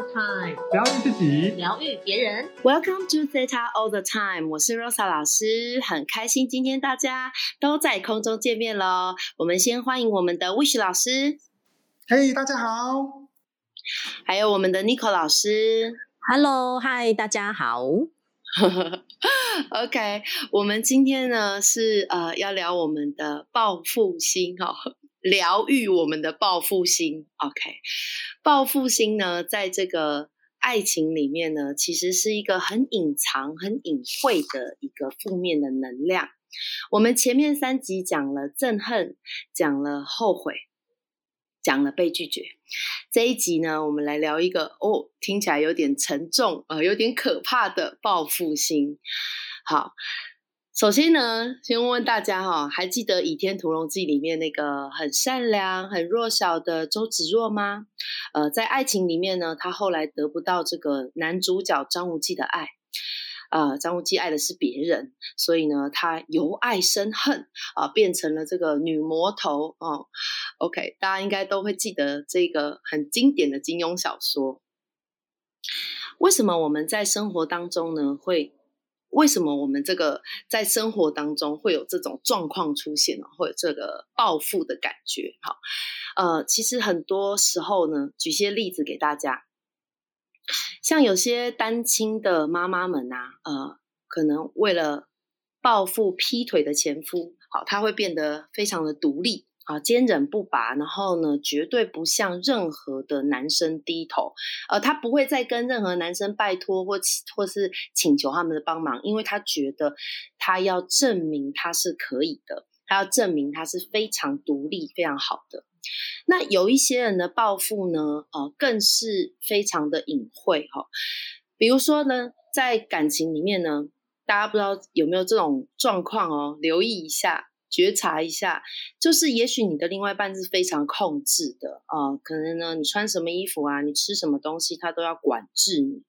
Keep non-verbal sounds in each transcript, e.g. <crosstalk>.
the time，疗愈自己，疗愈别人。Welcome to Theta All the Time，我是 Rosa 老师，很开心今天大家都在空中见面喽。我们先欢迎我们的 Wish 老师，嘿、大家好。还有我们的 Nico 老师。Hello，嗨，大家好。<laughs> OK，我们今天呢是呃要聊我们的报复心哈、哦，疗愈我们的报复心。OK，报复心呢，在这个爱情里面呢，其实是一个很隐藏、很隐晦的一个负面的能量。我们前面三集讲了憎恨，讲了后悔，讲了被拒绝。这一集呢，我们来聊一个哦，听起来有点沉重，呃，有点可怕的报复心。好，首先呢，先问问大家哈、还记得《倚天屠龙记》里面那个很善良、很弱小的周芷若吗？呃，在爱情里面呢，她后来得不到这个男主角张无忌的爱。呃，张无忌爱的是别人，所以呢，他由爱生恨啊、变成了这个女魔头哦。OK，大家应该都会记得这个很经典的金庸小说。为什么我们在生活当中呢会？为什么我们这个在生活当中会有这种状况出现呢？会有这个报复的感觉？好，呃，其实很多时候呢，举些例子给大家。像有些单亲的妈妈们啊，呃，可能为了报复劈腿的前夫，好，她会变得非常的独立啊，坚韧不拔，然后呢，绝对不向任何的男生低头，呃，她不会再跟任何男生拜托或或是请求他们的帮忙，因为她觉得她要证明她是可以的，她要证明她是非常独立、非常好的。那有一些人的报复呢，呃，更是非常的隐晦哈、哦。比如说呢，在感情里面呢，大家不知道有没有这种状况哦，留意一下，觉察一下，就是也许你的另外一半是非常控制的啊、可能呢，你穿什么衣服啊，你吃什么东西，他都要管制你。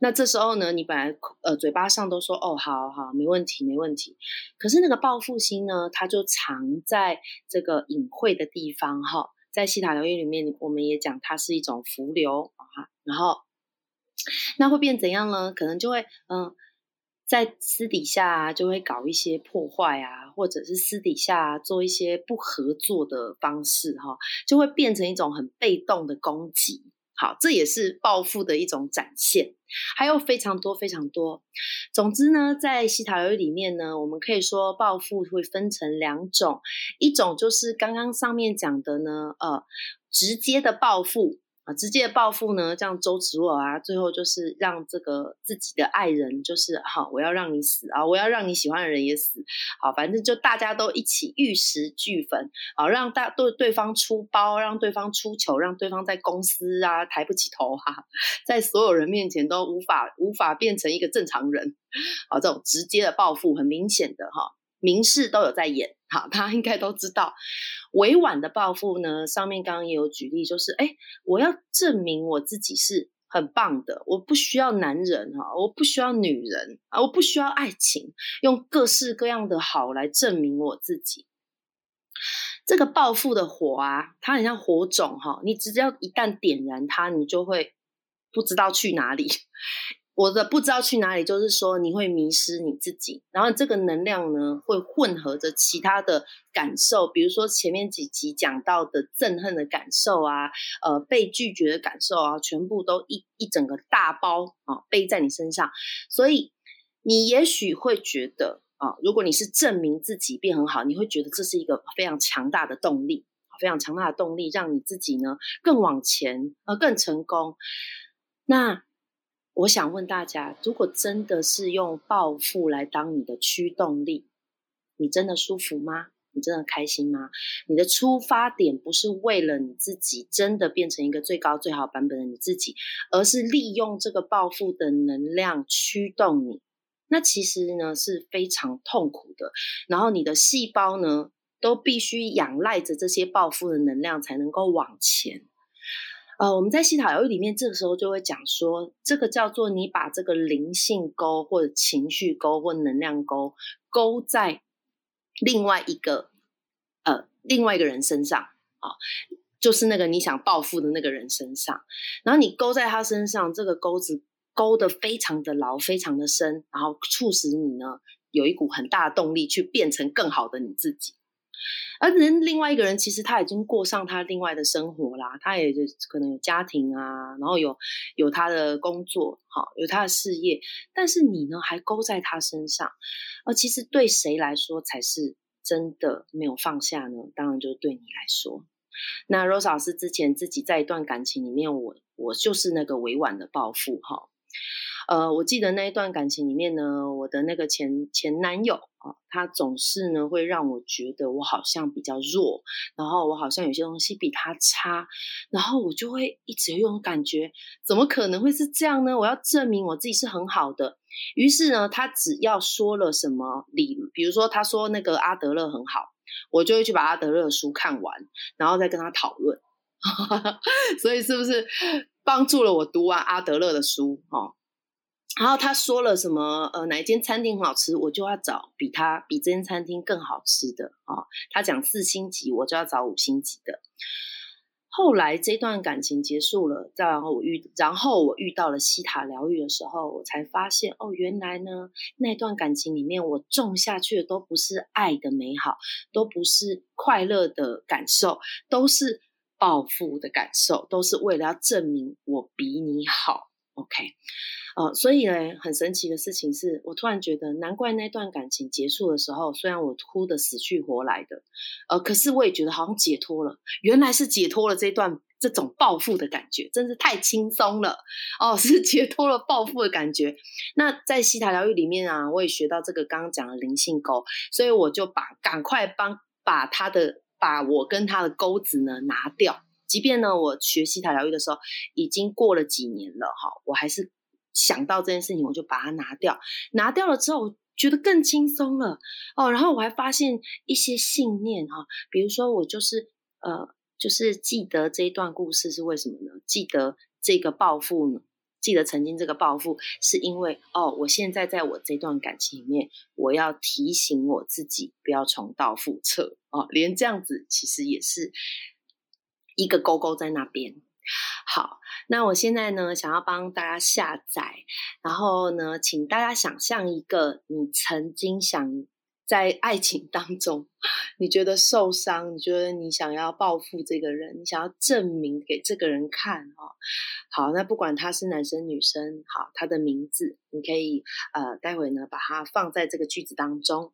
那这时候呢，你本来呃嘴巴上都说哦好好没问题没问题，可是那个报复心呢，它就藏在这个隐晦的地方哈。在西塔疗愈里面，我们也讲它是一种浮流啊，然后那会变怎样呢？可能就会嗯，在私底下，就会搞一些破坏啊，或者是私底下，做一些不合作的方式哈，就会变成一种很被动的攻击。好，这也是报复的一种展现，还有非常多非常多。总之呢，在西塔疗愈里面呢，我们可以说报复会分成两种，一种就是刚刚上面讲的呢，呃，直接的报复啊，直接的报复呢，像周芷若啊，最后就是让这个自己的爱人，就是好，我要让你死啊，我要让你喜欢的人也死，好，反正就大家都一起玉石俱焚，好，让大对对方出包，让对方出糗，让对方在公司啊抬不起头啊，<laughs> 在所有人面前都无法无法变成一个正常人，好，这种直接的报复很明显的哈。明示都有在演，好，大家应该都知道。委婉的报复呢，上面刚刚也有举例，就是哎，我要证明我自己是很棒的，我不需要男人哈，我不需要女人啊，我不需要爱情，用各式各样的好来证明我自己。这个报复的火啊，它很像火种哈，你只要一旦点燃它，你就会不知道去哪里。我的不知道去哪里，就是说你会迷失你自己，然后这个能量呢会混合着其他的感受，比如说前面几集讲到的憎恨的感受啊，呃被拒绝的感受啊，全部都一一整个大包啊背在你身上，所以你也许会觉得啊，如果你是证明自己变很好，你会觉得这是一个非常强大的动力，非常强大的动力，让你自己呢更往前，呃更成功。那我想问大家，如果真的是用暴富来当你的驱动力，你真的舒服吗？你真的开心吗？你的出发点不是为了你自己真的变成一个最高最好版本的你自己，而是利用这个暴富的能量驱动你。那其实呢是非常痛苦的，然后你的细胞呢都必须仰赖着这些暴富的能量才能够往前。呃，我们在西塔疗愈里面，这个时候就会讲说，这个叫做你把这个灵性钩或者情绪钩或能量钩勾在另外一个呃另外一个人身上啊、就是那个你想报复的那个人身上，然后你勾在他身上，这个钩子勾得非常的牢，非常的深，然后促使你呢有一股很大的动力去变成更好的你自己。而人另外一个人，其实他已经过上他另外的生活啦，他也就可能有家庭啊，然后有有他的工作，好有他的事业，但是你呢还勾在他身上，而其实对谁来说才是真的没有放下呢？当然就是对你来说。那 Rose 老师之前自己在一段感情里面，我我就是那个委婉的报复哈。呃，我记得那一段感情里面呢，我的那个前前男友啊，他总是呢会让我觉得我好像比较弱，然后我好像有些东西比他差，然后我就会一直有种感觉，怎么可能会是这样呢？我要证明我自己是很好的。于是呢，他只要说了什么理，比如说他说那个阿德勒很好，我就会去把阿德勒的书看完，然后再跟他讨论。<laughs> 所以是不是帮助了我读完阿德勒的书？哦，然后他说了什么？呃，哪一间餐厅很好吃，我就要找比他比这间餐厅更好吃的啊。他讲四星级，我就要找五星级的。后来这段感情结束了，再然后我遇，然后我遇到了西塔疗愈的时候，我才发现哦，原来呢那段感情里面我种下去的都不是爱的美好，都不是快乐的感受，都是报复的感受，都是为了要证明我比你好。OK。呃，所以呢，很神奇的事情是我突然觉得，难怪那段感情结束的时候，虽然我哭的死去活来的，呃，可是我也觉得好像解脱了，原来是解脱了这段这种报复的感觉，真是太轻松了哦，<laughs> 是解脱了报复的感觉。那在西塔疗愈里面啊，我也学到这个刚刚讲的灵性钩，所以我就把赶快帮把他的把我跟他的钩子呢拿掉，即便呢我学西塔疗愈的时候已经过了几年了哈，我还是。想到这件事情，我就把它拿掉。拿掉了之后，觉得更轻松了哦。然后我还发现一些信念哈，比如说我就是呃，就是记得这一段故事是为什么呢？记得这个报复呢？记得曾经这个报复是因为哦，我现在在我这段感情里面，我要提醒我自己不要重蹈覆辙哦。连这样子其实也是一个勾勾在那边。好，那我现在呢，想要帮大家下载，然后呢，请大家想象一个你曾经想在爱情当中，你觉得受伤，你觉得你想要报复这个人，你想要证明给这个人看哦。好，那不管他是男生女生，好，他的名字，你可以呃，待会呢把它放在这个句子当中，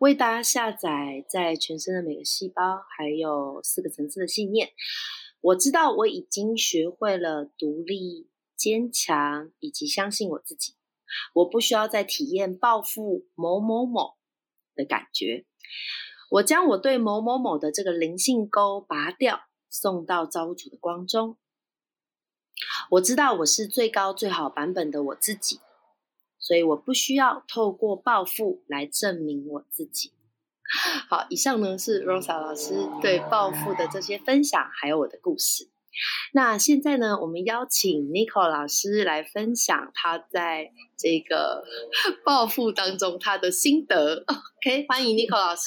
为大家下载在全身的每个细胞，还有四个层次的信念。我知道我已经学会了独立、坚强以及相信我自己。我不需要再体验报复某某某的感觉。我将我对某某某的这个灵性钩拔掉，送到造物主的光中。我知道我是最高最好版本的我自己，所以我不需要透过暴富来证明我自己。好，以上呢是 Rosa 老师对暴富的这些分享，还有我的故事。那现在呢，我们邀请 Nico 老师来分享他在这个 <laughs> 暴富当中他的心得。<laughs> OK，欢迎 Nico 老师。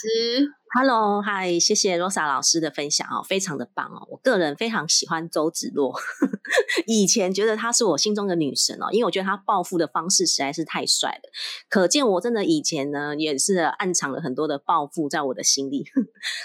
Hello，嗨，谢谢 Rosa 老师的分享哦，非常的棒哦。我个人非常喜欢周芷若，<laughs> 以前觉得她是我心中的女神哦，因为我觉得她暴富的方式实在是太帅了。可见我真的以前呢也是暗藏了很多的暴富在我的心里。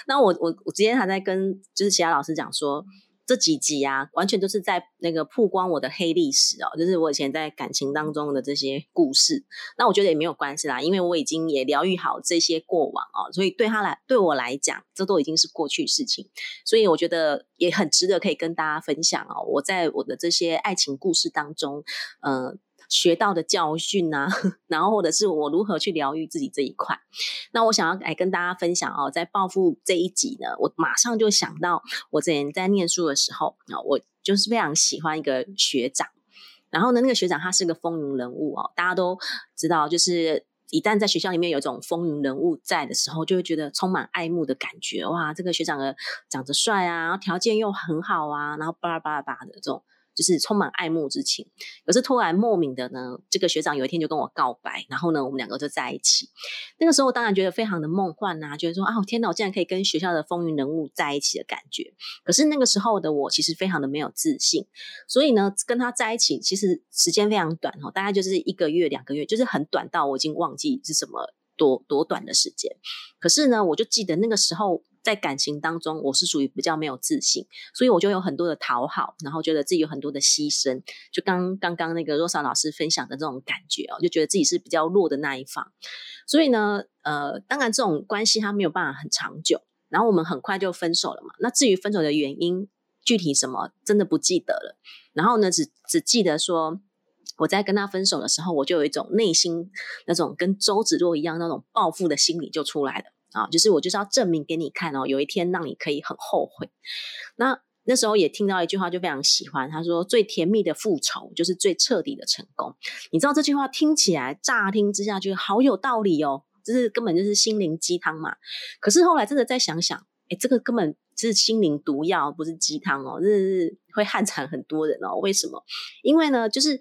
那我我我今天还在跟就是其他老师讲说。这几集啊，完全都是在那个曝光我的黑历史哦，就是我以前在感情当中的这些故事。那我觉得也没有关系啦，因为我已经也疗愈好这些过往哦，所以对他来对我来讲，这都已经是过去事情。所以我觉得也很值得可以跟大家分享哦，我在我的这些爱情故事当中，嗯。学到的教训啊，<laughs> 然后或者是我如何去疗愈自己这一块，那我想要来跟大家分享哦，在暴富这一集呢，我马上就想到我之前在念书的时候啊，我就是非常喜欢一个学长，然后呢，那个学长他是个风云人物哦，大家都知道，就是一旦在学校里面有一种风云人物在的时候，就会觉得充满爱慕的感觉，哇，这个学长的长得帅啊，条件又很好啊，然后巴拉巴拉巴的这种。就是充满爱慕之情。可是突然莫名的呢，这个学长有一天就跟我告白，然后呢，我们两个就在一起。那个时候当然觉得非常的梦幻呐，觉得说啊，天哪，我竟然可以跟学校的风云人物在一起的感觉。可是那个时候的我其实非常的没有自信，所以呢，跟他在一起其实时间非常短哦，大概就是一个月、两个月，就是很短到我已经忘记是什么多多短的时间。可是呢，我就记得那个时候。在感情当中，我是属于比较没有自信，所以我就有很多的讨好，然后觉得自己有很多的牺牲。就刚刚刚那个若莎老师分享的这种感觉哦，就觉得自己是比较弱的那一方。所以呢，呃，当然这种关系它没有办法很长久，然后我们很快就分手了嘛。那至于分手的原因，具体什么真的不记得了。然后呢，只只记得说我在跟他分手的时候，我就有一种内心那种跟周芷若一样那种报复的心理就出来了。啊，就是我就是要证明给你看哦，有一天让你可以很后悔。那那时候也听到一句话，就非常喜欢。他说：“最甜蜜的复仇就是最彻底的成功。”你知道这句话听起来乍听之下就好有道理哦，就是根本就是心灵鸡汤嘛。可是后来真的再想想，哎，这个根本是心灵毒药，不是鸡汤哦，这是会 <laughs> 害惨很多人哦。为什么？因为呢，就是。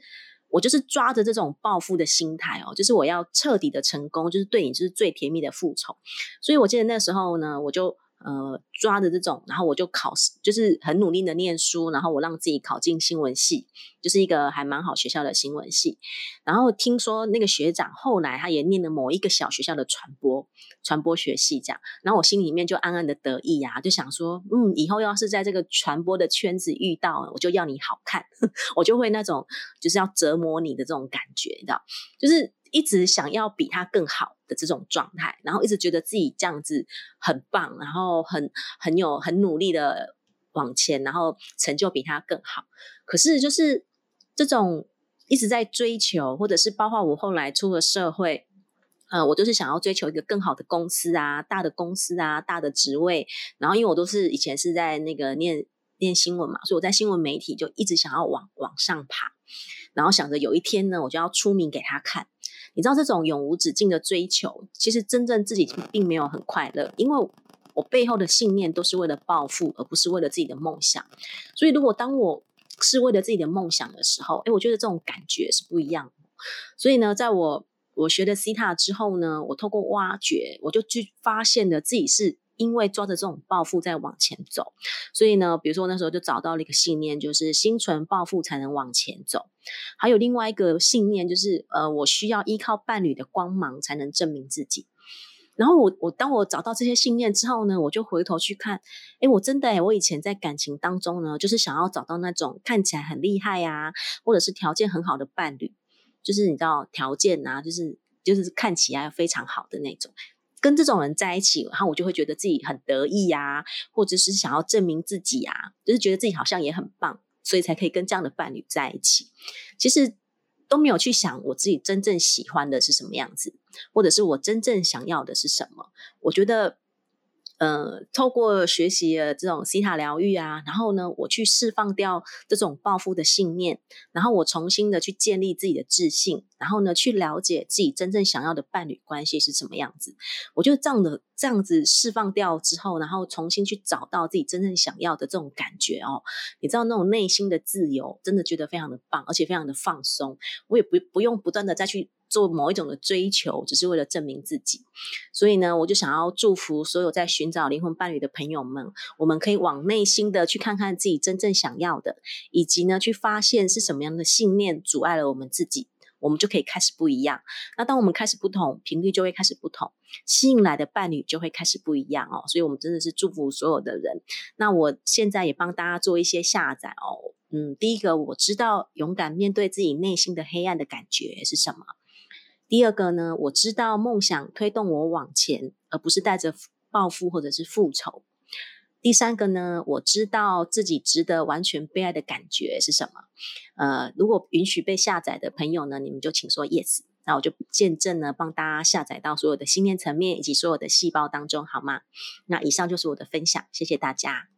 我就是抓着这种报复的心态哦，就是我要彻底的成功，就是对你就是最甜蜜的复仇。所以我记得那时候呢，我就。呃，抓的这种，然后我就考，就是很努力的念书，然后我让自己考进新闻系，就是一个还蛮好学校的新闻系。然后听说那个学长后来他也念了某一个小学校的传播传播学系，这样，然后我心里面就暗暗的得意啊，就想说，嗯，以后要是在这个传播的圈子遇到，我就要你好看，<laughs> 我就会那种就是要折磨你的这种感觉，你知道，就是。一直想要比他更好的这种状态，然后一直觉得自己这样子很棒，然后很很有很努力的往前，然后成就比他更好。可是就是这种一直在追求，或者是包括我后来出了社会，呃，我都是想要追求一个更好的公司啊，大的公司啊，大的职位。然后因为我都是以前是在那个念念新闻嘛，所以我在新闻媒体就一直想要往往上爬，然后想着有一天呢，我就要出名给他看。你知道这种永无止境的追求，其实真正自己并没有很快乐，因为我背后的信念都是为了暴富，而不是为了自己的梦想。所以，如果当我是为了自己的梦想的时候，哎，我觉得这种感觉是不一样。所以呢，在我我学的 C 塔之后呢，我透过挖掘，我就去发现了自己是。因为抓着这种抱负在往前走，所以呢，比如说那时候就找到了一个信念，就是心存抱负才能往前走。还有另外一个信念，就是呃，我需要依靠伴侣的光芒才能证明自己。然后我我当我找到这些信念之后呢，我就回头去看，哎，我真的哎，我以前在感情当中呢，就是想要找到那种看起来很厉害呀，或者是条件很好的伴侣，就是你知道条件啊，就是就是看起来非常好的那种。跟这种人在一起，然后我就会觉得自己很得意呀，或者是想要证明自己啊，就是觉得自己好像也很棒，所以才可以跟这样的伴侣在一起。其实都没有去想我自己真正喜欢的是什么样子，或者是我真正想要的是什么。我觉得。呃，透过学习了这种西塔疗愈啊，然后呢，我去释放掉这种报复的信念，然后我重新的去建立自己的自信，然后呢，去了解自己真正想要的伴侣关系是什么样子。我觉得这样的这样子释放掉之后，然后重新去找到自己真正想要的这种感觉哦，你知道那种内心的自由，真的觉得非常的棒，而且非常的放松。我也不不用不断的再去。做某一种的追求，只是为了证明自己。所以呢，我就想要祝福所有在寻找灵魂伴侣的朋友们，我们可以往内心的去看看自己真正想要的，以及呢，去发现是什么样的信念阻碍了我们自己，我们就可以开始不一样。那当我们开始不同，频率就会开始不同，吸引来的伴侣就会开始不一样哦。所以，我们真的是祝福所有的人。那我现在也帮大家做一些下载哦。嗯，第一个，我知道勇敢面对自己内心的黑暗的感觉是什么。第二个呢，我知道梦想推动我往前，而不是带着报复或者是复仇。第三个呢，我知道自己值得完全被爱的感觉是什么。呃，如果允许被下载的朋友呢，你们就请说 yes，那我就见证呢，帮大家下载到所有的信念层面以及所有的细胞当中，好吗？那以上就是我的分享，谢谢大家。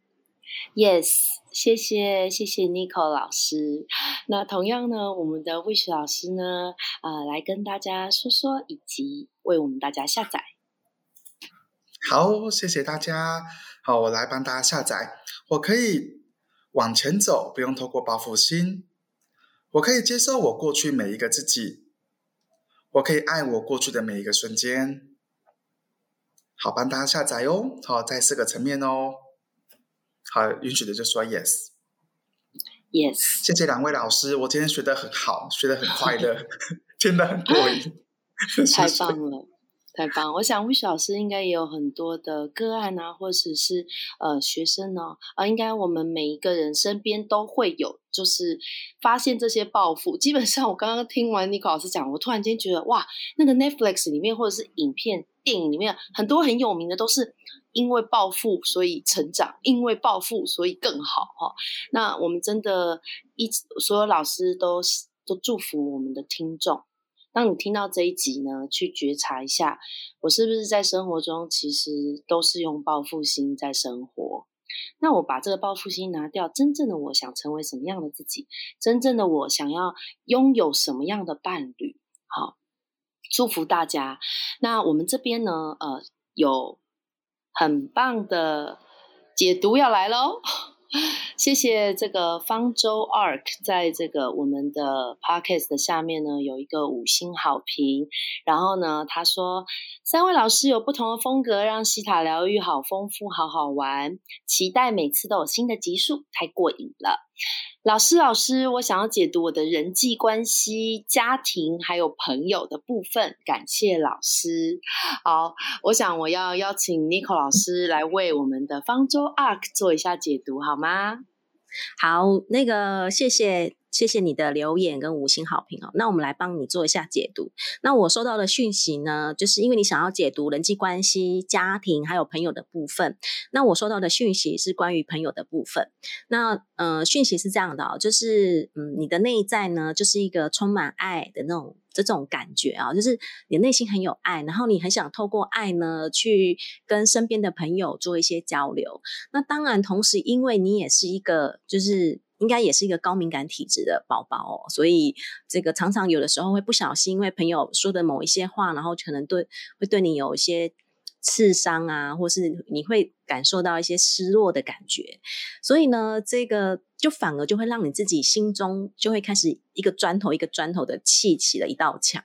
Yes，谢谢谢谢 Nicole 老师。那同样呢，我们的 Wish 老师呢，呃，来跟大家说说，以及为我们大家下载。好，谢谢大家。好，我来帮大家下载。我可以往前走，不用透过报复心。我可以接受我过去每一个自己，我可以爱我过去的每一个瞬间。好，帮大家下载哦。好，在四个层面哦。好，允许的就说 yes。Yes，谢谢两位老师，我今天学的很好，学的很快乐，<laughs> 真的很过瘾，太棒了，太棒！我想 Wish 老师应该也有很多的个案啊，或者是呃学生呢，啊，应该我们每一个人身边都会有，就是发现这些报复。基本上，我刚刚听完 Nico 老师讲，我突然间觉得哇，那个 Netflix 里面或者是影片。电影里面很多很有名的都是因为暴富所以成长，因为暴富所以更好哈。那我们真的一所有老师都都祝福我们的听众。当你听到这一集呢，去觉察一下，我是不是在生活中其实都是用报复心在生活？那我把这个报复心拿掉，真正的我想成为什么样的自己？真正的我想要拥有什么样的伴侣？好。祝福大家。那我们这边呢，呃，有很棒的解读要来喽。<laughs> 谢谢这个方舟 Ark 在这个我们的 Podcast 的下面呢有一个五星好评。然后呢，他说三位老师有不同的风格，让西塔疗愈好丰富，好好玩，期待每次都有新的集数，太过瘾了。老师，老师，我想要解读我的人际关系、家庭还有朋友的部分。感谢老师。好，我想我要邀请 Nico 老师来为我们的方舟 Ark 做一下解读，好吗？好，那个谢谢。谢谢你的留言跟五星好评哦。那我们来帮你做一下解读。那我收到的讯息呢，就是因为你想要解读人际关系、家庭还有朋友的部分。那我收到的讯息是关于朋友的部分。那呃，讯息是这样的哦，就是嗯，你的内在呢，就是一个充满爱的那种这种感觉啊，就是你内心很有爱，然后你很想透过爱呢，去跟身边的朋友做一些交流。那当然，同时因为你也是一个就是。应该也是一个高敏感体质的宝宝哦，所以这个常常有的时候会不小心，因为朋友说的某一些话，然后可能对会对你有一些刺伤啊，或是你会感受到一些失落的感觉，所以呢，这个就反而就会让你自己心中就会开始一个砖头一个砖头的砌起了一道墙，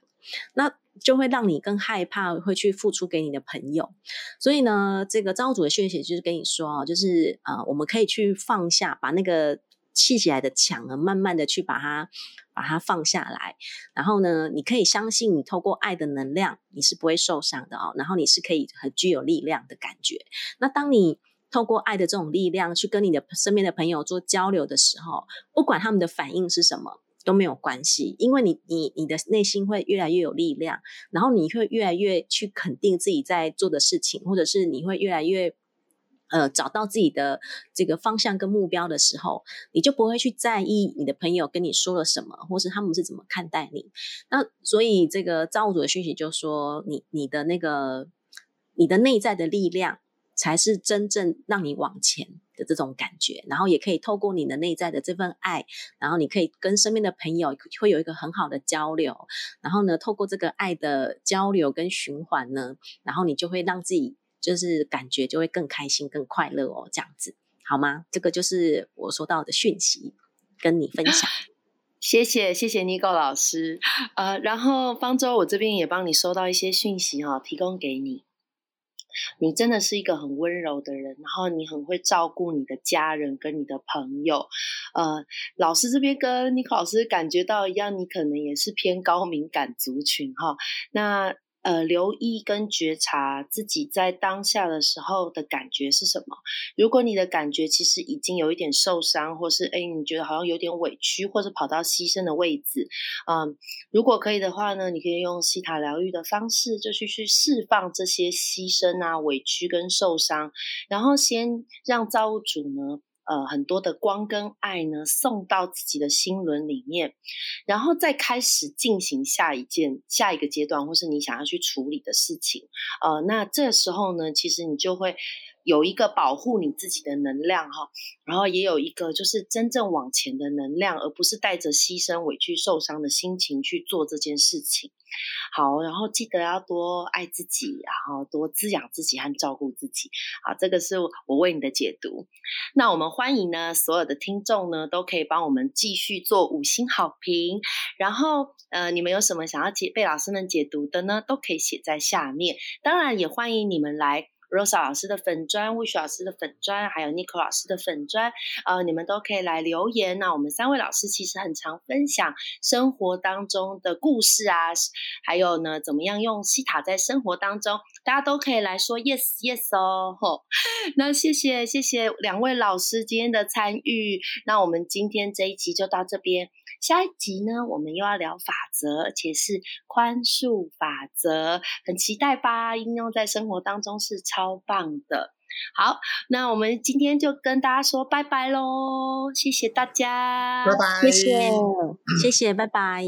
那就会让你更害怕会去付出给你的朋友，所以呢，这个造物主的讯息就是跟你说就是呃，我们可以去放下，把那个。砌起来的墙呢，慢慢的去把它把它放下来，然后呢，你可以相信你透过爱的能量，你是不会受伤的哦。然后你是可以很具有力量的感觉。那当你透过爱的这种力量去跟你的身边的朋友做交流的时候，不管他们的反应是什么都没有关系，因为你你你的内心会越来越有力量，然后你会越来越去肯定自己在做的事情，或者是你会越来越。呃，找到自己的这个方向跟目标的时候，你就不会去在意你的朋友跟你说了什么，或是他们是怎么看待你。那所以这个造物主的讯息就说，你你的那个你的内在的力量，才是真正让你往前的这种感觉。然后也可以透过你的内在的这份爱，然后你可以跟身边的朋友会有一个很好的交流。然后呢，透过这个爱的交流跟循环呢，然后你就会让自己。就是感觉就会更开心、更快乐哦，这样子好吗？这个就是我收到的讯息，跟你分享。<laughs> 谢谢，谢谢妮 o 老师。呃，然后方舟，我这边也帮你收到一些讯息哈，提供给你。你真的是一个很温柔的人，然后你很会照顾你的家人跟你的朋友。呃，老师这边跟妮 o 老师感觉到一样，你可能也是偏高敏感族群哈。那呃，留意跟觉察自己在当下的时候的感觉是什么。如果你的感觉其实已经有一点受伤，或是哎，你觉得好像有点委屈，或者跑到牺牲的位置，嗯，如果可以的话呢，你可以用西塔疗愈的方式，就去去释放这些牺牲啊、委屈跟受伤，然后先让造物主呢。呃，很多的光跟爱呢，送到自己的心轮里面，然后再开始进行下一件、下一个阶段，或是你想要去处理的事情。呃，那这时候呢，其实你就会有一个保护你自己的能量哈，然后也有一个就是真正往前的能量，而不是带着牺牲、委屈、受伤的心情去做这件事情。好，然后记得要多爱自己，然后多滋养自己和照顾自己。好，这个是我为你的解读。那我们欢迎呢，所有的听众呢，都可以帮我们继续做五星好评。然后，呃，你们有什么想要解被老师们解读的呢？都可以写在下面。当然，也欢迎你们来。Rosa 老师的粉砖，Wish 老师的粉砖，还有 Nico 老师的粉砖，呃，你们都可以来留言。那我们三位老师其实很常分享生活当中的故事啊，还有呢，怎么样用西塔在生活当中，大家都可以来说 Yes Yes 哦。吼，<laughs> 那谢谢谢谢两位老师今天的参与。那我们今天这一集就到这边。下一集呢，我们又要聊法则，而且是宽恕法则，很期待吧？应用在生活当中是超棒的。好，那我们今天就跟大家说拜拜喽，谢谢大家，拜拜，谢谢，谢谢，拜拜。